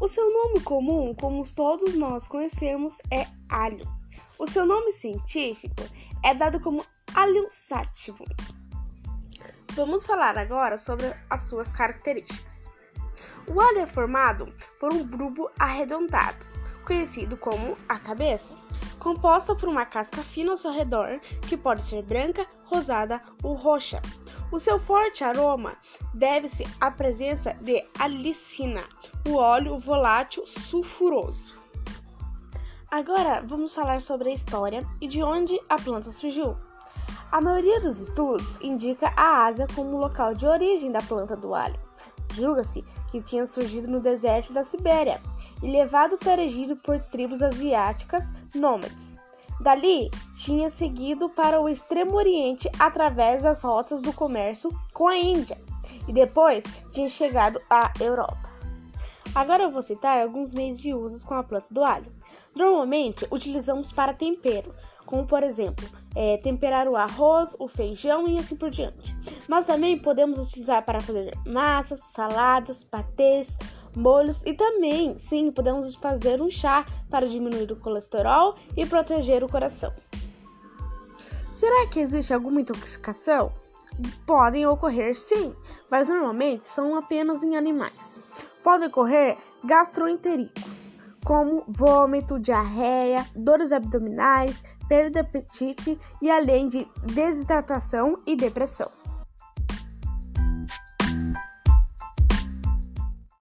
O seu nome comum, como todos nós conhecemos, é alho. O seu nome científico é dado como Allium sativum. Vamos falar agora sobre as suas características. O alho é formado por um bulbo arredondado, conhecido como a cabeça, composta por uma casca fina ao seu redor, que pode ser branca, rosada ou roxa. O seu forte aroma deve-se à presença de alicina, o óleo volátil sulfuroso. Agora vamos falar sobre a história e de onde a planta surgiu. A maioria dos estudos indica a Ásia como local de origem da planta do alho. Julga-se que tinha surgido no deserto da Sibéria e levado para Egito por tribos asiáticas nômades. Dali, tinha seguido para o Extremo Oriente através das rotas do comércio com a Índia e depois tinha chegado à Europa. Agora eu vou citar alguns meios de uso com a planta do alho. Normalmente utilizamos para tempero, como por exemplo, é, temperar o arroz, o feijão e assim por diante. Mas também podemos utilizar para fazer massas, saladas, patês, molhos e também, sim, podemos fazer um chá para diminuir o colesterol e proteger o coração. Será que existe alguma intoxicação? Podem ocorrer sim, mas normalmente são apenas em animais. Podem ocorrer gastroentericos, como vômito, diarreia, dores abdominais, perda de apetite e além de desidratação e depressão.